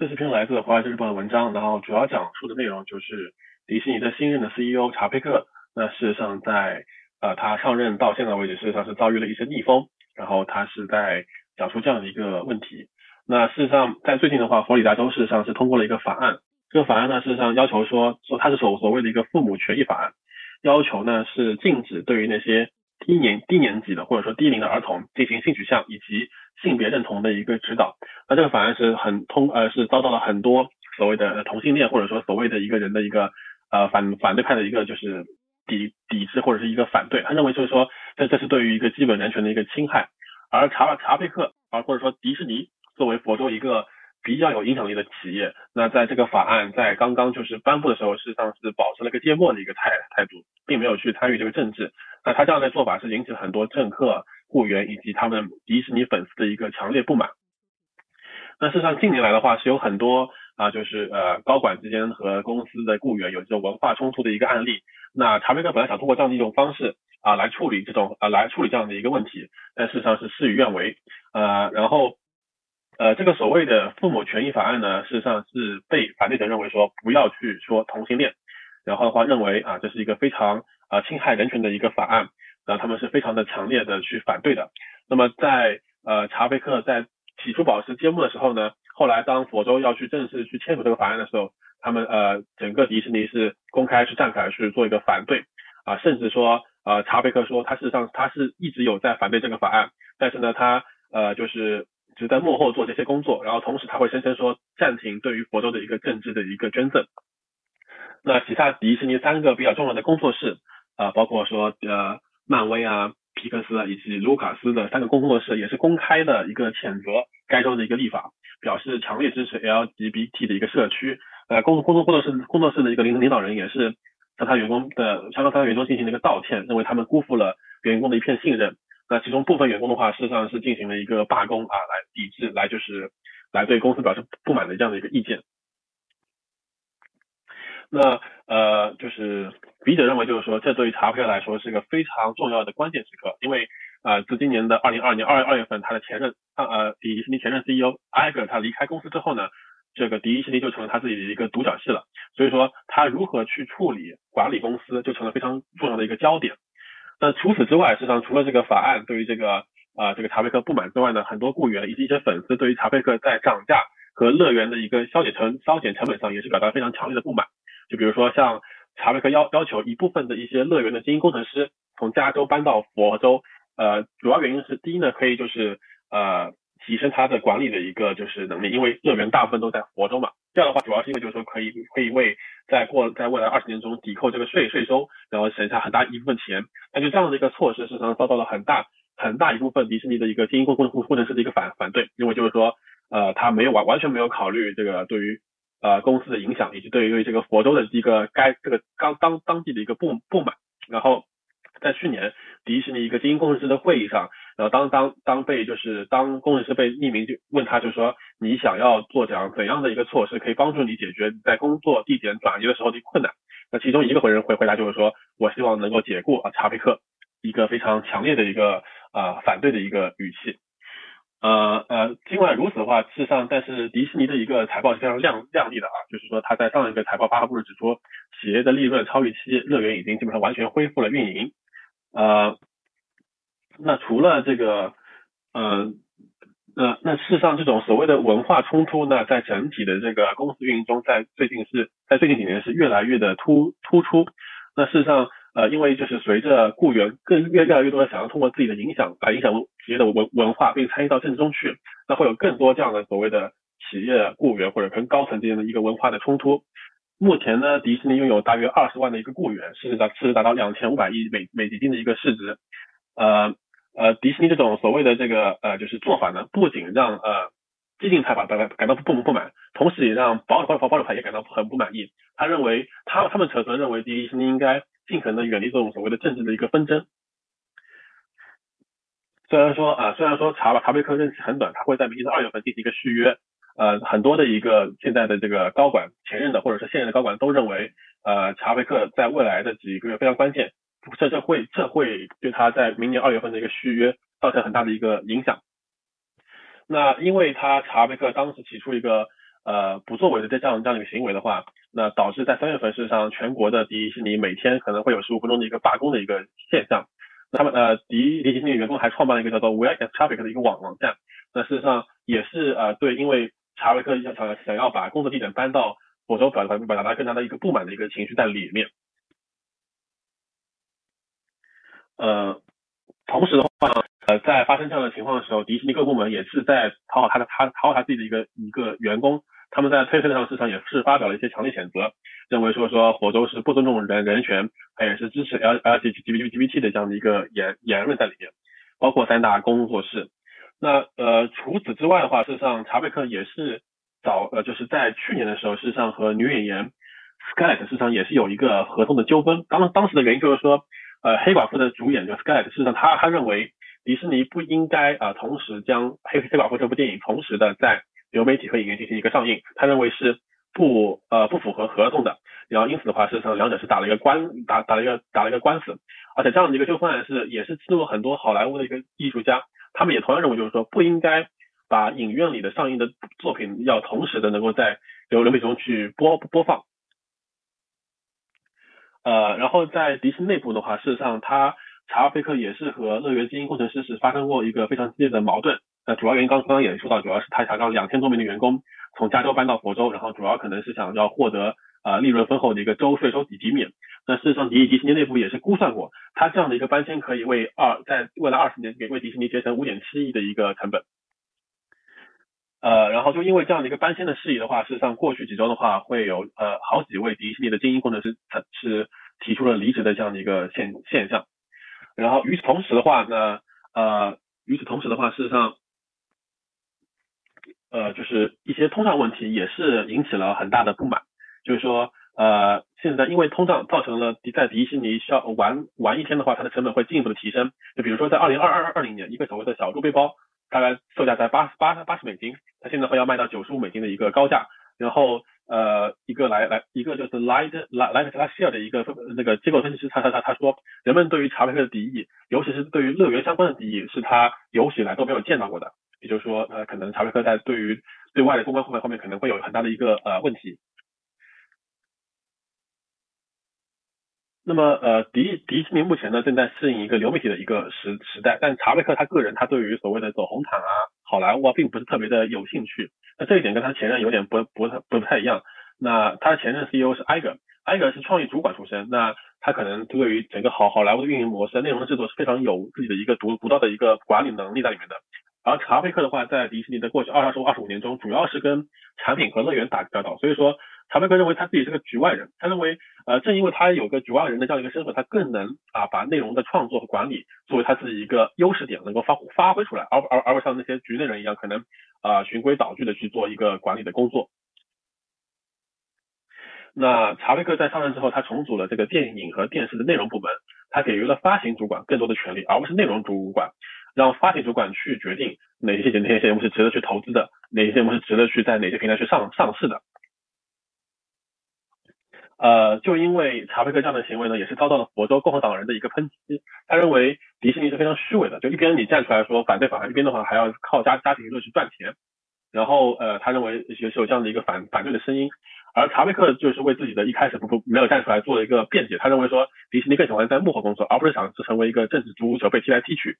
这是篇来自《华尔街日报》的文章，然后主要讲述的内容就是迪士尼的新任的 CEO 查佩克，那事实上在呃他上任到现在为止，事实上是遭遇了一些逆风，然后他是在讲述这样的一个问题。那事实上在最近的话，佛罗里达州事实上是通过了一个法案，这个法案呢事实上要求说说它是所所谓的一个父母权益法案，要求呢是禁止对于那些低年低年级的或者说低龄的儿童进行性取向以及性别认同的一个指导。那这个法案是很通呃是遭到了很多所谓的同性恋或者说所谓的一个人的一个呃反反对派的一个就是抵抵制或者是一个反对，他认为就是说这这是对于一个基本人权的一个侵害。而查查佩克啊或者说迪士尼作为佛州一个比较有影响力的企业，那在这个法案在刚刚就是颁布的时候，事实上是保持了一个缄默的一个态态度，并没有去参与这个政治。那他这样的做法是引起了很多政客、雇员以及他们迪士尼粉丝的一个强烈不满。那事实上近年来的话，是有很多啊，就是呃高管之间和公司的雇员有这种文化冲突的一个案例。那查贝克本来想通过这样的一种方式啊来处理这种啊来处理这样的一个问题，但事实上是事与愿违。呃，然后呃这个所谓的父母权益法案呢，事实上是被反对者认为说不要去说同性恋，然后的话认为啊这是一个非常啊侵害人权的一个法案，然后他们是非常的强烈的去反对的。那么在呃查贝克在起初保持揭幕的时候呢，后来当佛州要去正式去签署这个法案的时候，他们呃整个迪士尼是公开去站出来去做一个反对啊，甚至说呃查贝克说他事实上他是一直有在反对这个法案，但是呢他呃就是只在幕后做这些工作，然后同时他会声称说暂停对于佛州的一个政治的一个捐赠。那其他迪士尼三个比较重要的工作室啊，包括说呃漫威啊。皮克斯啊以及卢卡斯的三个工作室也是公开的一个谴责该州的一个立法，表示强烈支持 LGBT 的一个社区。呃，工工作工作室工作室的一个领领导人也是向他员工的向他员工进行了一个道歉，认为他们辜负了员工的一片信任。那其中部分员工的话，事实上是进行了一个罢工啊，来抵制，来就是来对公司表示不满的这样的一个意见。那呃，就是笔者认为，就是说，这对于查佩克来说是一个非常重要的关键时刻，因为呃，自今年的二零二二年二月二月份，他的前任啊呃迪士尼前任 CEO 艾格他离开公司之后呢，这个迪士尼就成了他自己的一个独角戏了。所以说，他如何去处理管理公司，就成了非常重要的一个焦点。那除此之外，实际上除了这个法案对于这个啊这个查佩克不满之外呢，很多雇员以及一些粉丝对于查佩克在涨价和乐园的一个削减成削减成本上，也是表达非常强烈的不满。就比如说像查贝克要要求一部分的一些乐园的精英工程师从加州搬到佛州，呃，主要原因是第一呢，可以就是呃提升他的管理的一个就是能力，因为乐园大部分都在佛州嘛。这样的话，主要是因为就是说可以可以为在过在未来二十年中抵扣这个税税收，然后省下很大一部分钱。那就这样的一个措施，事实上遭到了很大很大一部分迪士尼的一个精英工工工程师的一个反反对，因为就是说呃他没有完完全没有考虑这个对于。呃，公司的影响以及对于这个佛州的一个该这个刚当当地的一个不不满，然后在去年迪士尼一个精英工程师的会议上，然后当当当被就是当工程师被匿名就问他就说你想要做怎样怎样的一个措施可以帮助你解决在工作地点转移的时候的困难，那其中一个回人回回答就是说我希望能够解雇啊查佩克，一个非常强烈的一个啊反对的一个语气。呃呃，尽管如此的话，事实上，但是迪士尼的一个财报是非常亮亮丽的啊，就是说他在上一个财报发布时指出，企业的利润超预期，乐园已经基本上完全恢复了运营。呃，那除了这个，呃呃，那事实上这种所谓的文化冲突呢，在整体的这个公司运营中，在最近是在最近几年是越来越的突突出。那事实上。呃，因为就是随着雇员更越越来越多的想要通过自己的影响来影响企业的文文化，并参与到政治中去，那会有更多这样的所谓的企业雇员或者跟高层之间的一个文化的冲突。目前呢，迪士尼拥有大约二十万的一个雇员，市值达市值达到两千五百亿美美金的一个市值。呃呃，迪士尼这种所谓的这个呃就是做法呢，不仅让呃激进派吧感感到不不满，同时也让保守保守保守派也感到很不满意。他认为他他们扯可认为迪士尼应该。尽可能的远离这种所谓的政治的一个纷争。虽然说啊，虽然说查查贝克任期很短，他会在明年的二月份进行一个续约。呃，很多的一个现在的这个高管，前任的或者是现任的高管都认为，呃，查贝克在未来的几个月非常关键，这这会这会对他在明年二月份的一个续约造成很大的一个影响。那因为他查贝克当时提出一个呃不作为的这样这样的一个行为的话，那导致在三月份事实上全国的迪士尼每天可能会有十五分钟的一个罢工的一个现象。他们呃迪迪士尼员工还创办了一个叫做 We Are Traffic 的一个网网站，那事实上也是呃对，因为查维克想想要把工作地点搬到佛州，表达表达他更加的一个不满的一个情绪在里面。呃，同时的话，呃，在发生这样的情况的时候，迪士尼各部门也是在讨好他的他讨好他自己的一个一个员工，他们在推特上市场也是发表了一些强烈谴责，认为说说火州是不尊重人人权，他也是支持 L L G G B G B T 的这样的一个言言论在里面，包括三大工作室。那呃除此之外的话，事实上查贝克也是早呃就是在去年的时候，事实上和女演员 Skylet 事实上也是有一个合同的纠纷，当当时的原因就是说。呃，黑寡妇的主演就是 Sky，事实上他他认为迪士尼不应该啊同时将黑黑寡妇这部电影同时的在流媒体和影院进行一个上映，他认为是不呃不符合合同的，然后因此的话，事实上两者是打了一个官打打了一个打了一个官司，而且这样的一个纠纷案是也是激怒很多好莱坞的一个艺术家，他们也同样认为就是说不应该把影院里的上映的作品要同时的能够在流流媒体中去播播放。呃，然后在迪士尼内部的话，事实上，他查尔菲克也是和乐园精英工程师是发生过一个非常激烈的矛盾。那主要原因刚刚也说到，主要是他想让两千多名的员工从加州搬到佛州，然后主要可能是想要获得呃利润丰厚的一个州税收抵抵免。那事实上，迪迪士尼内部也是估算过，他这样的一个搬迁可以为二在未来二十年给为迪士尼节省五点七亿的一个成本。呃，然后就因为这样的一个搬迁的事宜的话，事实上过去几周的话，会有呃好几位迪士尼的精英工程师是提出了离职的这样的一个现现象。然后与此同时的话呢，呃，与此同时的话，事实上，呃，就是一些通胀问题也是引起了很大的不满。就是说，呃，现在因为通胀造成了在迪士尼需要玩玩一天的话，它的成本会进一步的提升。就比如说在二零二二二零年，一个所谓的小猪背包。大概售价在八十八八十美金，它现在会要卖到九十五美金的一个高价。然后呃一个来来一个就是 Light Light Light Share 的一个那个机构分析师，他他他他说，人们对于查韦克的敌意，尤其是对于乐园相关的敌意，是他有史以来都没有见到过的。也就是说，呃可能查韦克在对于对外的公关后面后面可能会有很大的一个呃问题。那么，呃，迪迪士尼目前呢正在适应一个流媒体的一个时时代，但查贝克他个人他对于所谓的走红毯啊、好莱坞啊，并不是特别的有兴趣。那这一点跟他前任有点不不不不太一样。那他的前任 CEO 是艾格，艾格是创意主管出身，那他可能对于整个好好莱坞的运营模式、内容的制作是非常有自己的一个独独到的一个管理能力在里面的。而查贝克的话，在迪士尼的过去二二十二十五年中，主要是跟产品和乐园打交道，所以说。查贝克认为他自己是个局外人，他认为，呃，正因为他有个局外人的这样一个身份，他更能啊把内容的创作和管理作为他自己一个优势点，能够发发挥出来，而而而不像那些局内人一样，可能啊循规蹈矩的去做一个管理的工作。那查贝克在上任之后，他重组了这个电影和电视的内容部门，他给予了发行主管更多的权利，而不是内容主管，让发行主管去决定哪些哪些节目是值得去投资的，哪些节目是值得去在哪些平台去上上市的。呃，就因为查贝克这样的行为呢，也是遭到了佛州共和党人的一个抨击。他认为迪士尼是非常虚伪的，就一边你站出来说反对法案，一边的话还要靠家家庭娱乐去赚钱。然后呃，他认为也是有这样的一个反反对的声音。而查贝克就是为自己的一开始不不没有站出来做了一个辩解。他认为说迪士尼更喜欢在幕后工作，而不是想是成为一个政治足球被踢来踢去。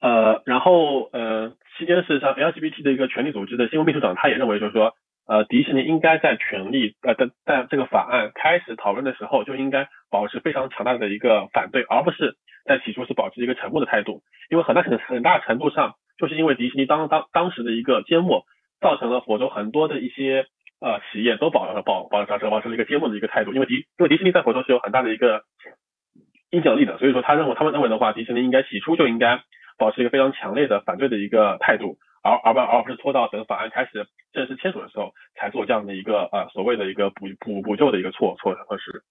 呃，然后呃，期间事实上 LGBT 的一个权利组织的新闻秘书长他也认为就是说。呃，迪士尼应该在权力呃在在这个法案开始讨论的时候就应该保持非常强大的一个反对，而不是在起初是保持一个沉默的态度。因为很大程很大程度上，就是因为迪士尼当当当时的一个缄默，造成了佛州很多的一些呃企业都保保保保持保持了一个缄默的一个态度。因为迪因为迪士尼在佛州是有很大的一个影响力的，所以说他认为他们认为的话，迪士尼应该起初就应该保持一个非常强烈的反对的一个态度。而而不而不是拖到等法案开始正式签署的时候才做这样的一个呃所谓的一个补补补救的一个措措措施。